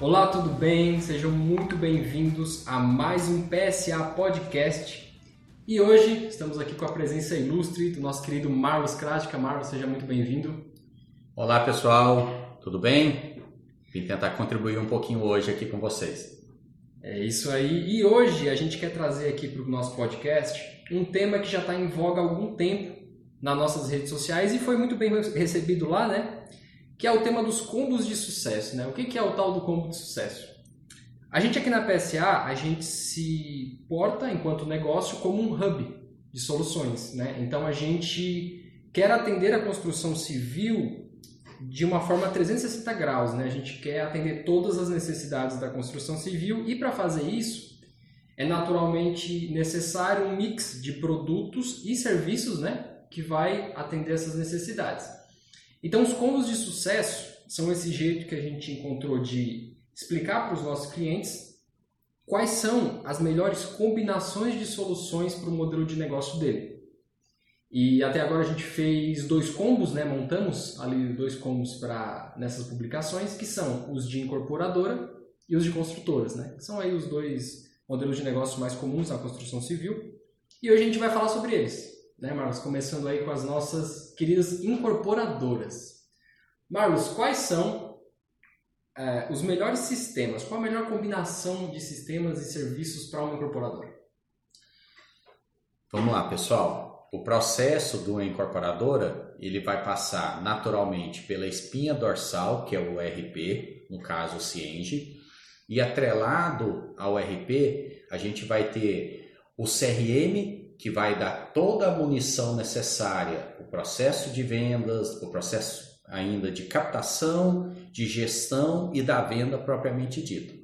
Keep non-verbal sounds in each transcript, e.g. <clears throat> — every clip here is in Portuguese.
Olá, tudo bem? Sejam muito bem-vindos a mais um PSA Podcast. E hoje estamos aqui com a presença ilustre do nosso querido Marlos Kratka. Marlos, seja muito bem-vindo. Olá, pessoal, tudo bem? Vim tentar contribuir um pouquinho hoje aqui com vocês. É isso aí. E hoje a gente quer trazer aqui para o nosso podcast um tema que já está em voga há algum tempo nas nossas redes sociais e foi muito bem recebido lá, né? Que é o tema dos combos de sucesso. Né? O que é o tal do combo de sucesso? A gente aqui na PSA, a gente se porta enquanto negócio como um hub de soluções. Né? Então a gente quer atender a construção civil de uma forma 360 graus. Né? A gente quer atender todas as necessidades da construção civil e para fazer isso é naturalmente necessário um mix de produtos e serviços né? que vai atender essas necessidades. Então, os combos de sucesso são esse jeito que a gente encontrou de explicar para os nossos clientes quais são as melhores combinações de soluções para o modelo de negócio dele. E até agora a gente fez dois combos, né? montamos ali dois combos para nessas publicações, que são os de incorporadora e os de construtoras. Né? São aí os dois modelos de negócio mais comuns na construção civil. E hoje a gente vai falar sobre eles né, Marlos? Começando aí com as nossas queridas incorporadoras. Marlos, quais são é, os melhores sistemas? Qual a melhor combinação de sistemas e serviços para uma incorporadora? Vamos lá, pessoal. O processo de uma incorporadora ele vai passar naturalmente pela espinha dorsal, que é o RP, no caso o Cienge, e atrelado ao RP, a gente vai ter o CRM que vai dar toda a munição necessária, o processo de vendas, o processo ainda de captação, de gestão e da venda propriamente dita.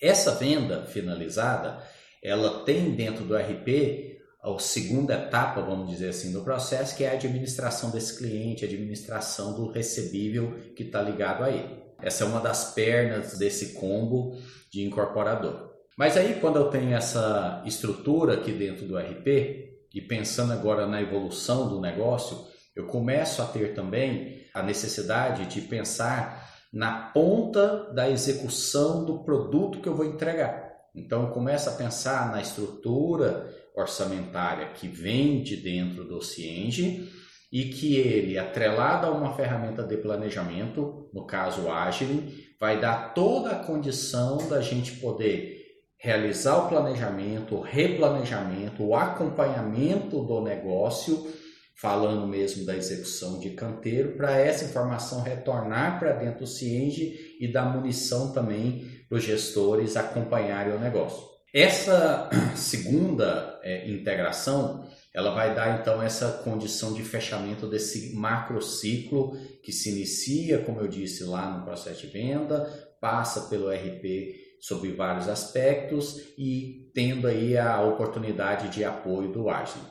Essa venda finalizada, ela tem dentro do RP a segunda etapa, vamos dizer assim, do processo, que é a administração desse cliente, a administração do recebível que está ligado a ele. Essa é uma das pernas desse combo de incorporador. Mas aí, quando eu tenho essa estrutura aqui dentro do RP, e pensando agora na evolução do negócio, eu começo a ter também a necessidade de pensar na ponta da execução do produto que eu vou entregar. Então, eu começo a pensar na estrutura orçamentária que vem de dentro do Cienge e que ele, atrelado a uma ferramenta de planejamento, no caso o Agile, vai dar toda a condição da gente poder realizar o planejamento, o replanejamento, o acompanhamento do negócio, falando mesmo da execução de canteiro, para essa informação retornar para dentro do Cienge e dar munição também para os gestores acompanharem o negócio. Essa <clears throat> segunda é, integração, ela vai dar então essa condição de fechamento desse macro ciclo que se inicia, como eu disse lá no processo de venda, passa pelo RP sobre vários aspectos e tendo aí a oportunidade de apoio do Agile.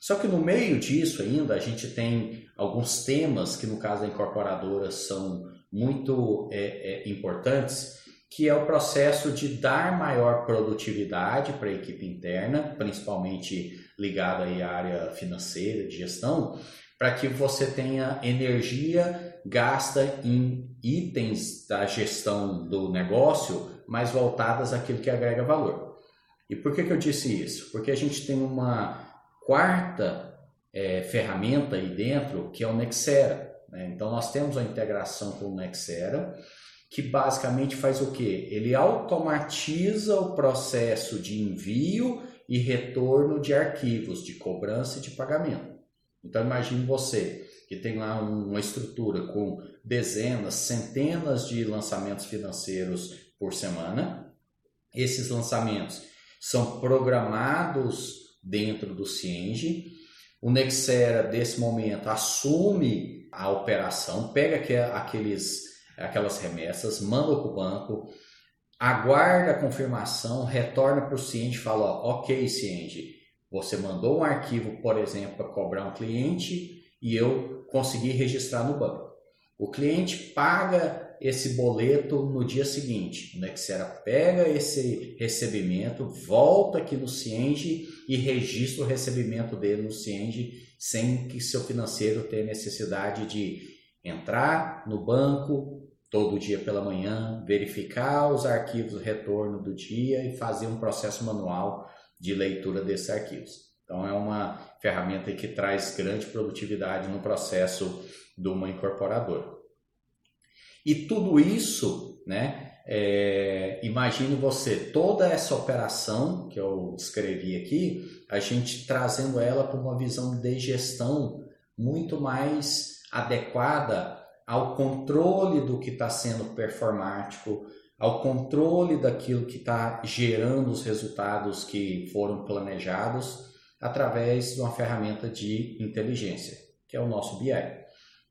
Só que no meio disso ainda a gente tem alguns temas que no caso da incorporadora são muito é, é, importantes, que é o processo de dar maior produtividade para a equipe interna, principalmente ligado aí à área financeira, de gestão, para que você tenha energia gasta em itens da gestão do negócio mais voltadas àquilo que agrega valor. E por que, que eu disse isso? Porque a gente tem uma quarta é, ferramenta aí dentro que é o Nexera. Né? Então nós temos a integração com o Nexera, que basicamente faz o que? Ele automatiza o processo de envio e retorno de arquivos, de cobrança e de pagamento. Então imagine você que tem lá uma estrutura com dezenas, centenas de lançamentos financeiros por semana. Esses lançamentos são programados dentro do Cienge. O Nexera, desse momento, assume a operação, pega aqueles, aquelas remessas, manda para o banco, aguarda a confirmação, retorna para o Cienge e fala: Ok, Cienge, você mandou um arquivo, por exemplo, para cobrar um cliente e eu consegui registrar no banco. O cliente paga esse boleto no dia seguinte. O Nexera pega esse recebimento, volta aqui no Cienge e registra o recebimento dele no Cienge sem que seu financeiro tenha necessidade de entrar no banco, todo dia pela manhã, verificar os arquivos retorno do dia e fazer um processo manual de leitura desses arquivos. Então é uma ferramenta que traz grande produtividade no processo de uma incorporadora. E tudo isso, né? É, imagine você toda essa operação que eu escrevi aqui, a gente trazendo ela para uma visão de gestão muito mais adequada ao controle do que está sendo performático, ao controle daquilo que está gerando os resultados que foram planejados através de uma ferramenta de inteligência, que é o nosso BI.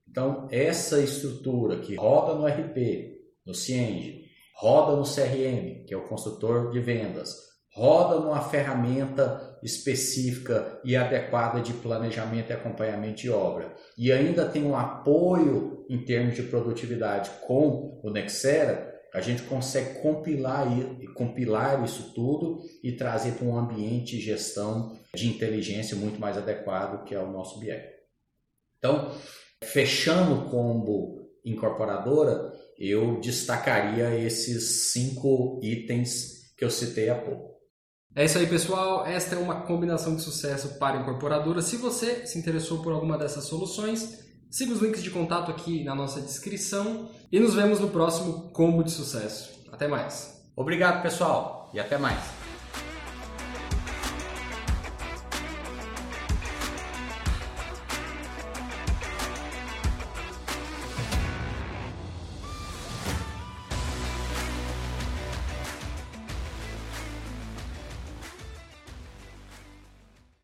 Então, essa estrutura que roda no RP, no Cienge, roda no CRM, que é o construtor de vendas, roda numa ferramenta específica e adequada de planejamento e acompanhamento de obra, e ainda tem um apoio em termos de produtividade com o Nexera, a gente consegue compilar, compilar isso tudo e trazer para um ambiente de gestão de inteligência muito mais adequado que é o nosso BI. Então, fechando o combo incorporadora, eu destacaria esses cinco itens que eu citei há pouco. É isso aí, pessoal. Esta é uma combinação de sucesso para incorporadora. Se você se interessou por alguma dessas soluções, siga os links de contato aqui na nossa descrição e nos vemos no próximo Combo de Sucesso. Até mais. Obrigado, pessoal, e até mais.